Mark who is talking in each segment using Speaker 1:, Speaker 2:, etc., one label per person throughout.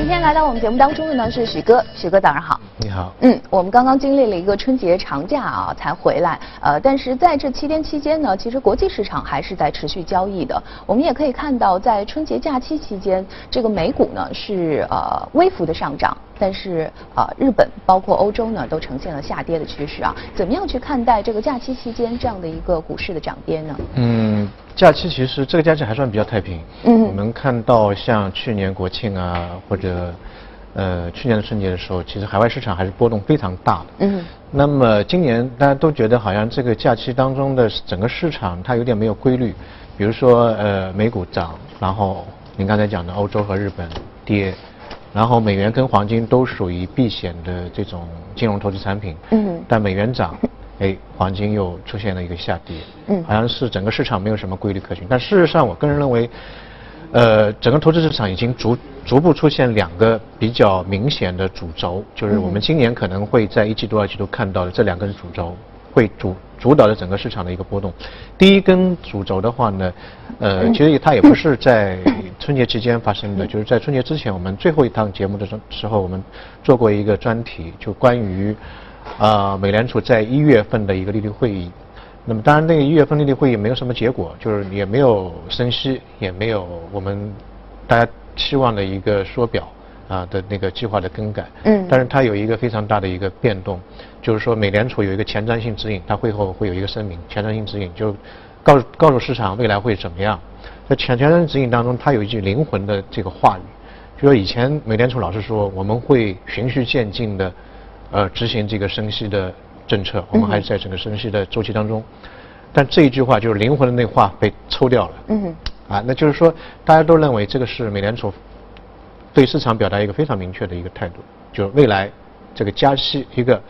Speaker 1: 今天来到我们节目当中的呢是许哥，许哥早上好。
Speaker 2: 你好。
Speaker 1: 嗯，我们刚刚经历了一个春节长假啊，才回来。呃，但是在这七天期间呢，其实国际市场还是在持续交易的。我们也可以看到，在春节假期期间，这个美股呢是呃微幅的上涨，但是呃日本包括欧洲呢都呈现了下跌的趋势啊。怎么样去看待这个假期期间这样的一个股市的涨跌呢？
Speaker 2: 嗯，假期其实这个假期还算比较太平。
Speaker 1: 嗯
Speaker 2: 我们看到像去年国庆啊，或者呃去年的春节的时候，其实海外市场还是波动非常大的。
Speaker 1: 嗯。
Speaker 2: 那么今年大家都觉得好像这个假期当中的整个市场它有点没有规律，比如说呃美股涨，然后您刚才讲的欧洲和日本跌，然后美元跟黄金都属于避险的这种金融投资产品。
Speaker 1: 嗯
Speaker 2: 但美元涨，哎，黄金又出现了一个下跌。
Speaker 1: 嗯
Speaker 2: 好像是整个市场没有什么规律可循。但事实上，我个人认为，呃，整个投资市场已经逐逐步出现两个比较明显的主轴，就是我们今年可能会在一季度、二季度看到的这两根主轴，会主主导着整个市场的一个波动。第一根主轴的话呢，呃，其实它也不是在春节期间发生的，就是在春节之前，我们最后一趟节目的时时候，我们做过一个专题，就关于啊、美联储在一月份的一个利率会议。那么当然，那个一月份利率会议没有什么结果，就是也没有升息，也没有我们大家期望的一个缩表啊的那个计划的更改。
Speaker 1: 嗯
Speaker 2: 但是它有一个非常大的一个变动，就是说美联储有一个前瞻性指引，它会后会有一个声明，前瞻性指引就告诉告诉市场未来会怎么样。在前前瞻性指引当中，它有一句灵魂的这个话语，就说以前美联储老是说我们会循序渐进的，呃，执行这个升息的政策，我们还是在整个升息的周期当中。但这一句话就是灵魂的那话被抽掉了。
Speaker 1: 嗯
Speaker 2: 啊，那就是说，大家都认为这个是美联储对市场表达一个非常明确的一个态度，就是未来这个加息一个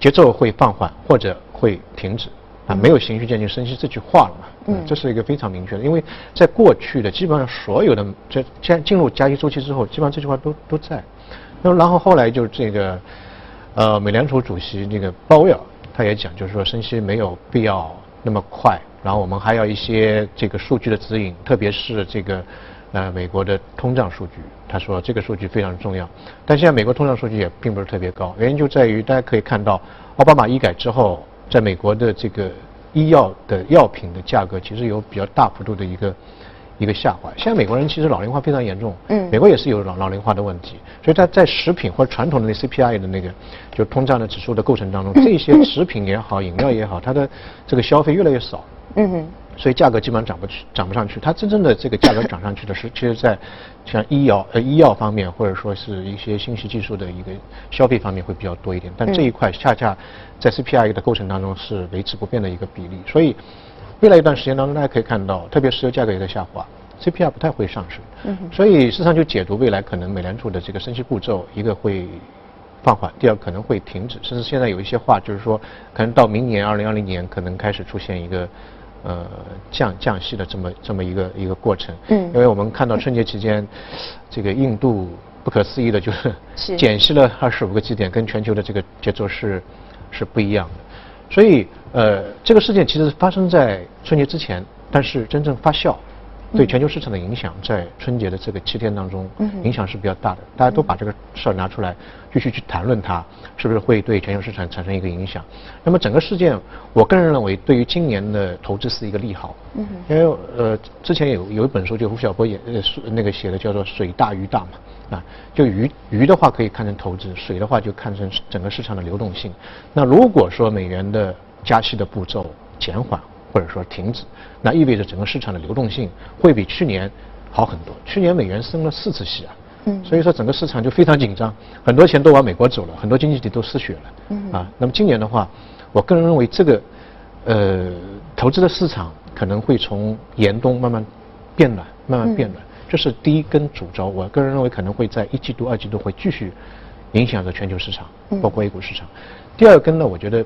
Speaker 2: 节奏会放缓或者会停止啊，没有循序渐进升息这句话了嘛，
Speaker 1: 嗯。
Speaker 2: 这是一个非常明确的，因为在过去的基本上所有的这加进入加息周期之后，基本上这句话都都在，那么然后后来就这个呃美联储主席那个鲍威尔他也讲，就是说升息没有必要那么快，然后我们还要一些这个数据的指引，特别是这个呃美国的通胀数据，他说这个数据非常重要。但现在美国通胀数据也并不是特别高，原因就在于大家可以看到，奥巴马医改之后，在美国的这个医药的药品的价格其实有比较大幅度的一个一个下滑。现在美国人其实老龄化非常严重，
Speaker 1: 嗯
Speaker 2: 美国也是有老老龄化的问题，所以它在食品或者传统的那 CPI 的那个就通胀的指数的构成当中，这些食品也好，饮料也好，它的这个消费越来越少。
Speaker 1: 嗯哼
Speaker 2: 所以价格基本上涨不去，涨不上去。它真正的这个价格涨上去的是，其实在像医药呃医药方面，或者说是一些信息技术的一个消费方面会比较多一点。但这一块恰恰在 CPI 的构成当中是维持不变的一个比例。所以未来一段时间当中，大家可以看到，特别石油价格也在下滑，CPI 不太会上升。
Speaker 1: 嗯
Speaker 2: 所以市场就解读未来可能美联储的这个升息步骤，一个会放缓，第二可能会停止，甚至现在有一些话就是说，可能到明年二零二零年可能开始出现一个呃降降息的这么这么一个一个过程。
Speaker 1: 嗯
Speaker 2: 因为我们看到春节期间，这个印度不可思议的就是
Speaker 1: 是
Speaker 2: 减息了二十五个基点，跟全球的这个节奏是是不一样的。所以呃，这个事件其实发生在春节之前，但是真正发酵。对全球市场的影响，在春节的这个七天当中影响是比较大的。大家都把这个事儿拿出来，继续去谈论它，是不是会对全球市场产生一个影响？那么整个事件，我个人认为，对于今年的投资是一个利好。
Speaker 1: 嗯
Speaker 2: 因为呃，之前有有一本书，就胡晓波也那个写的，叫做“水大鱼大”嘛，啊，就鱼鱼的话可以看成投资，水的话就看成整个市场的流动性。那如果说美元的加息的步骤减缓或者说停止，那意味着整个市场的流动性会比去年好很多。去年美元升了四次息啊，
Speaker 1: 嗯
Speaker 2: 所以说整个市场就非常紧张，很多钱都往美国走了，很多经济体都失血了。
Speaker 1: 嗯
Speaker 2: 啊，那么今年的话，我个人认为这个呃投资的市场可能会从严冬慢慢变暖，慢慢变暖，这是第一根主轴。我个人认为可能会在一季度、二季度会继续影响着全球市场，包括 A 股市场。第二根呢，我觉得。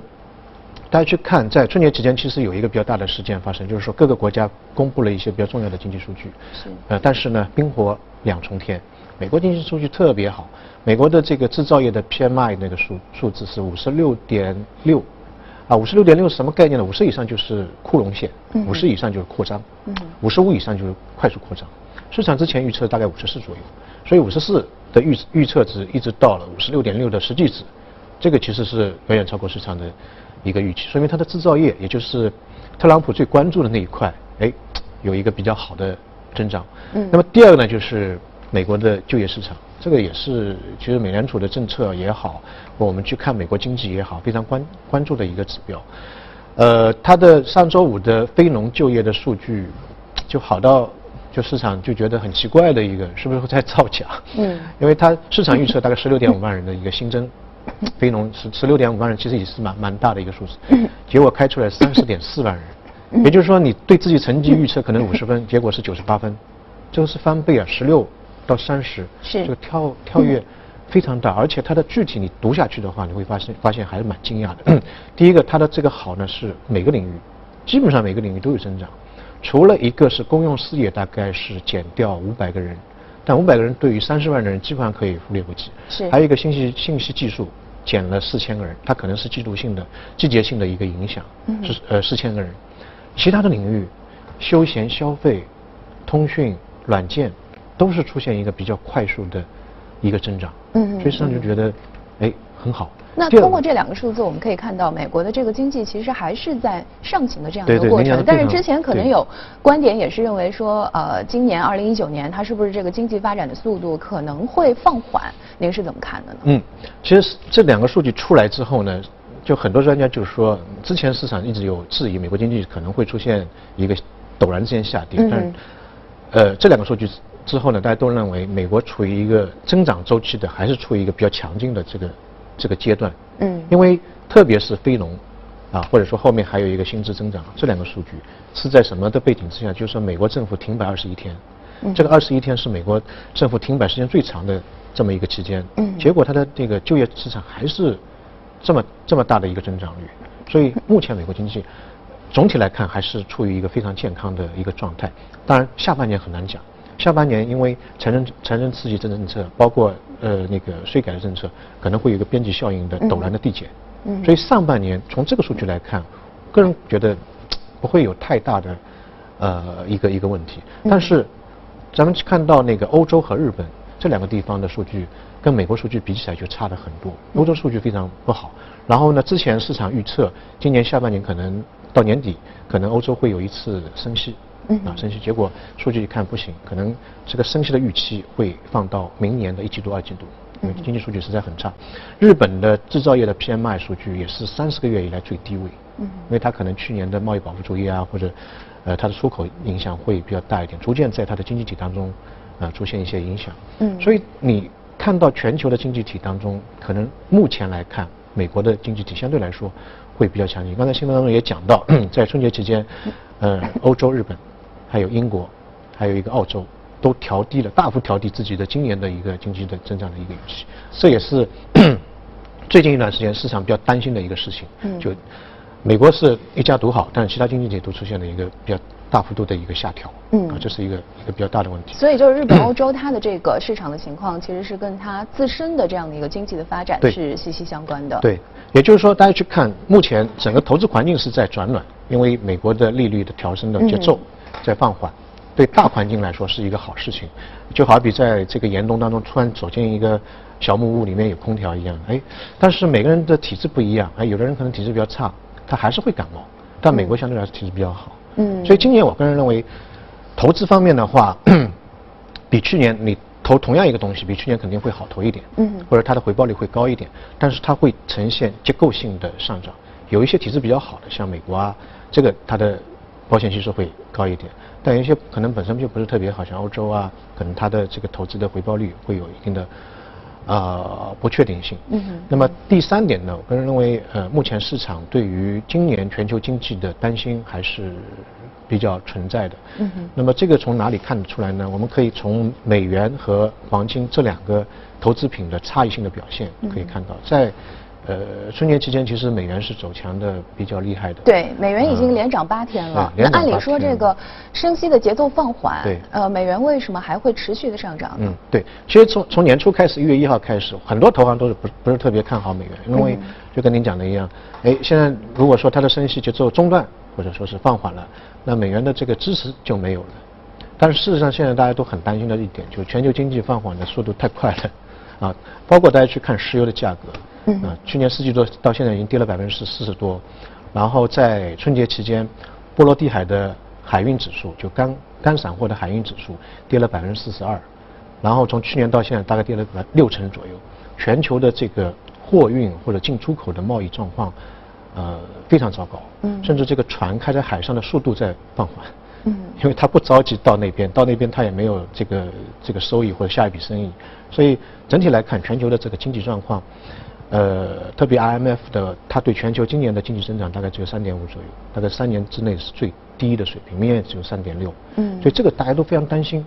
Speaker 2: 大家去看，在春节期间，其实有一个比较大的事件发生，就是说各个国家公布了一些比较重要的经济数据。
Speaker 1: 是
Speaker 2: 呃，但是呢，冰火两重天，美国经济数据特别好，美国的这个制造业的 PMI 那个数数字是五十六点六，啊，五十六点六是什么概念呢？五十以上就是库容线
Speaker 1: 嗯，
Speaker 2: 五十以上就是扩张
Speaker 1: 嗯，
Speaker 2: 五十五以上就是快速扩张。市场之前预测大概五十四左右，所以五十四的预预测值一直到了五十六点六的实际值，这个其实是远远超过市场的一个预期，说明它的制造业，也就是特朗普最关注的那一块，哎，有一个比较好的增长。嗯。那么第二个呢，就是美国的就业市场，这个也是其实美联储的政策也好，我们去看美国经济也好，非常关关注的一个指标。呃，它的上周五的非农就业的数据就好到，就市场就觉得很奇怪的一个，是不是在造假？嗯，因为它市场预测大概十六点五万人的一个新增 非农，十十六点五万人其实也是蛮蛮大的一个数字，结果开出来三十点四万人，也就是说你对自己成绩预测可能五十分，结果是九十八分，这个是翻倍啊，十六到三十，
Speaker 1: 是
Speaker 2: 这个跳跳跃。非常大，而且它的具体你读下去的话，你会发现发现还是蛮惊讶的。第一个，它的这个好呢是每个领域，基本上每个领域都有增长，除了一个是公用事业，大概是减掉五百个人，但五百个人对于三十万的人基本上可以忽略不计。
Speaker 1: 是。
Speaker 2: 还有一个信息信息技术减了四千个人，它可能是季度性的季节性的一个影响，嗯是呃四千个人。其他的领域，休闲消费、通讯、软件，都是出现一个比较快速的。一个增长，嗯，所以实际上就觉得，哎，很好。
Speaker 1: 那通过这两个数字，我们可以看到，美国的这个经济其实还是在上行的这样一个过程。但是之前可能有观点也是认为说，呃，今年二零一九年它是不是这个经济发展的速度可能会放缓？您是怎么看的呢？
Speaker 2: 嗯，其实这两个数据出来之后呢，就很多专家就是说，之前市场一直有质疑美国经济可能会出现一个陡然之间下跌，但呃，这两个数据。之后呢，大家都认为美国处于一个增长周期的，还是处于一个比较强劲的这个这个阶段。嗯。因为特别是非农，啊，或者说后面还有一个薪资增长，这两个数据是在什么的背景之下？就是说美国政府停摆二十一天，这个二十一天是美国政府停摆时间最长的这么一个期间。嗯。结果它的这个就业市场还是这么这么大的一个增长率，所以 目前美国经济总体来看还是处于一个非常健康的一个状态。当然下半年很难讲。下半年因为财政财政刺激政政策，包括呃那个税改的政策，可能会有一个边际效应的陡然的递减。嗯。所以上半年从这个数据来看，个人觉得不会有太大的呃一个一个问题。但是咱们看到那个欧洲和日本这两个地方的数据，跟美国数据比起来就差了很多。欧洲数据非常不好。然后呢，之前市场预测今年下半年可能到年底，可能欧洲会有一次升息。啊，升息结果数据一看不行，可能这个升息的预期会放到明年的一季度、二季度，因为经济数据实在很差。日本的制造业的 PMI 数据也是三十个月以来最低位，嗯，因为它可能去年的贸易保护主义啊，或者呃它的出口影响会比较大一点，逐渐在它的经济体当中啊出现一些影响。嗯，所以你看到全球的经济体当中，可能目前来看，美国的经济体相对来说会比较强劲。刚才新闻当中也讲到，在春节期间，呃，欧洲、日本。还有英国，还有一个澳洲，都调低了，大幅调低自己的今年的一个经济的增长的一个预期。这也是 最近一段时间市场比较担心的一个事情。嗯。就美国是一家独好，但是其他经济体都出现了一个比较大幅度的一个下调。嗯。啊，这是一个一个比较大的问题。
Speaker 1: 所以就是日本、欧洲它的这个市场的情况，其实是跟它自身的这样的一个经济的发展是息息相关的。
Speaker 2: 对。也就是说，大家去看，目前整个投资环境是在转暖，因为美国的利率的调升的节奏。在放缓，对大环境来说是一个好事情，就好比在这个严冬当中突然走进一个小木屋，里面有空调一样。哎，但是每个人的体质不一样，哎，有的人可能体质比较差，他还是会感冒。但美国相对来说体质比较好，嗯，所以今年我个人认为，投资方面的话，比去年你投同样一个东西，比去年肯定会好投一点，嗯，或者它的回报率会高一点，但是它会呈现结构性的上涨。有一些体质比较好的，像美国啊，这个它的。保险系数会高一点，但有些可能本身就不是特别好，像欧洲啊，可能它的这个投资的回报率会有一定的啊不确定性。嗯。那么第三点呢，我个人认为，呃，目前市场对于今年全球经济的担心还是比较存在的。嗯哼。那么这个从哪里看得出来呢？我们可以从美元和黄金这两个投资品的差异性的表现可以看到，在。呃，春节期间其实美元是走强的比较厉害的。
Speaker 1: 对，美元已经连涨八天了。那按理说这个升息的节奏放缓，
Speaker 2: 对，
Speaker 1: 呃，美元为什么还会持续的上涨？嗯，
Speaker 2: 对，其实从从年初开始，一月一号开始，很多投行都是不不是特别看好美元，因为就跟您讲的一样，哎，现在如果说它的升息节奏中断或者说是放缓了，那美元的这个支持就没有了。但是事实上，现在大家都很担心的一点，就是全球经济放缓的速度太快了，啊，包括大家去看石油的价格，嗯，啊，去年四季度到现在已经跌了百分之四十多，然后在春节期间，波罗的海的海运指数，就干干散货的海运指数跌了百分之四十二，然后从去年到现在大概跌了六成左右，全球的这个货运或者进出口的贸易状况，呃，非常糟糕，嗯，甚至这个船开在海上的速度在放缓。嗯，因为他不着急到那边，到那边他也没有这个这个收益或者下一笔生意，所以整体来看，全球的这个经济状况，呃，特别 IMF 的，它对全球今年的经济增长大概只有三点五左右，大概三年之内是最低的水平，明年只有三点六。嗯，所以这个大家都非常担心，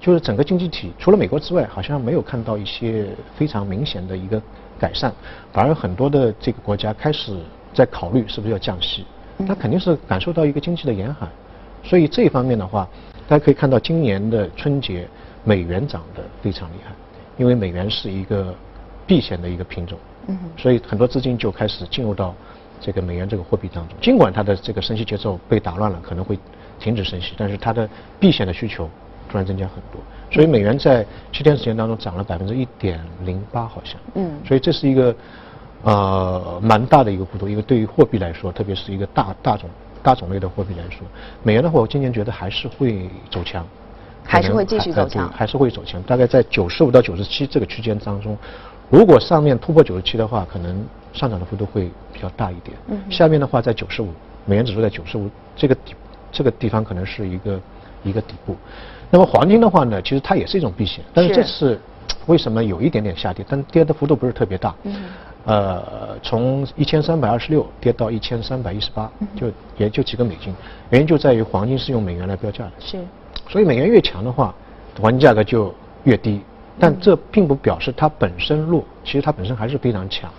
Speaker 2: 就是整个经济体除了美国之外，好像没有看到一些非常明显的一个改善，反而很多的这个国家开始在考虑是不是要降息，它肯定是感受到一个经济的严寒。所以这一方面的话，大家可以看到今年的春节美元涨得非常厉害，因为美元是一个避险的一个品种，嗯，所以很多资金就开始进入到这个美元这个货币当中。尽管它的这个升息节奏被打乱了，可能会停止升息，但是它的避险的需求突然增加很多，所以美元在七天时间当中涨了百分之一点零八，好像，嗯，所以这是一个呃蛮大的一个幅度，因为对于货币来说，特别是一个大大种。大种类的货币来说，美元的话，我今年觉得还是会走强，
Speaker 1: 还是会继续走强，
Speaker 2: 还是会走强。大概在九十五到九十七这个区间当中，如果上面突破九十七的话，可能上涨的幅度会比较大一点。嗯。下面的话在九十五，美元指数在九十五这个底这个地方可能是一个一个底部。那么黄金的话呢，其实它也是一种避险，但是这次为什么有一点点下跌？但跌的幅度不是特别大。嗯。呃，从一千三百二十六跌到一千三百一十八，就也就几个美金，原因就在于黄金是用美元来标价的，
Speaker 1: 是，
Speaker 2: 所以美元越强的话，黄金价格就越低，但这并不表示它本身弱，其实它本身还是非常强。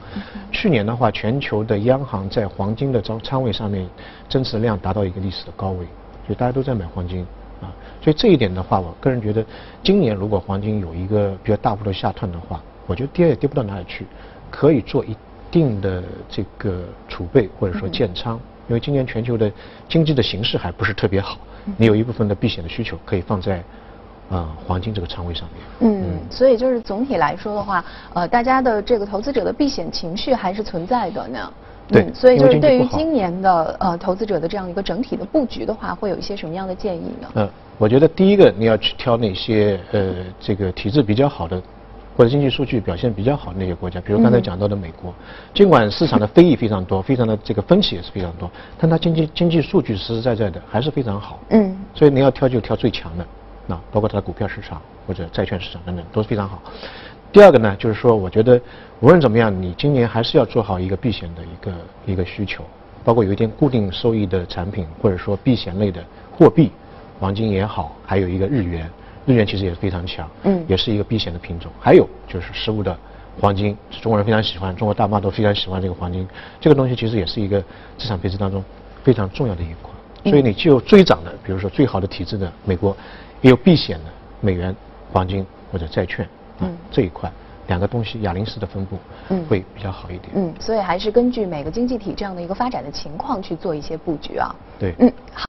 Speaker 2: 去年的话，全球的央行在黄金的仓仓位上面增持量达到一个历史的高位，所以大家都在买黄金啊，所以这一点的话，我个人觉得，今年如果黄金有一个比较大幅度下探的话，我觉得跌也跌不到哪里去。可以做一定的这个储备或者说建仓，因为今年全球的经济的形势还不是特别好，你有一部分的避险的需求可以放在啊黄金这个仓位上
Speaker 1: 面。嗯，所以就是总体来说的话，呃，大家的这个投资者的避险情绪还是存在的呢。
Speaker 2: 对，
Speaker 1: 所以就是对于今年的呃投资者的这样一个整体的布局的话，会有一些什么样的建议呢？
Speaker 2: 嗯，我觉得第一个你要去挑那些呃这个体质比较好的。或者经济数据表现比较好的那些国家，比如刚才讲到的美国，尽管市场的非议非常多，非常的这个分歧也是非常多，但它经济经济数据实实在在的还是非常好。嗯。所以你要挑就挑最强的，那包括它的股票市场或者债券市场等等都是非常好。第二个呢，就是说我觉得无论怎么样，你今年还是要做好一个避险的一个一个需求，包括有一点固定收益的产品，或者说避险类的货币，黄金也好，还有一个日元。日元其实也是非常强，嗯，也是一个避险的品种。还有就是实物的黄金，中国人非常喜欢，中国大妈都非常喜欢这个黄金。这个东西其实也是一个资产配置当中非常重要的一块。所以你既有追涨的，比如说最好的体制的美国，也有避险的美元、黄金或者债券，嗯，这一块两个东西哑铃式的分布，嗯，会比较好一点。
Speaker 1: 嗯，所以还是根据每个经济体这样的一个发展的情况去做一些布局啊。
Speaker 2: 对，嗯，
Speaker 1: 好。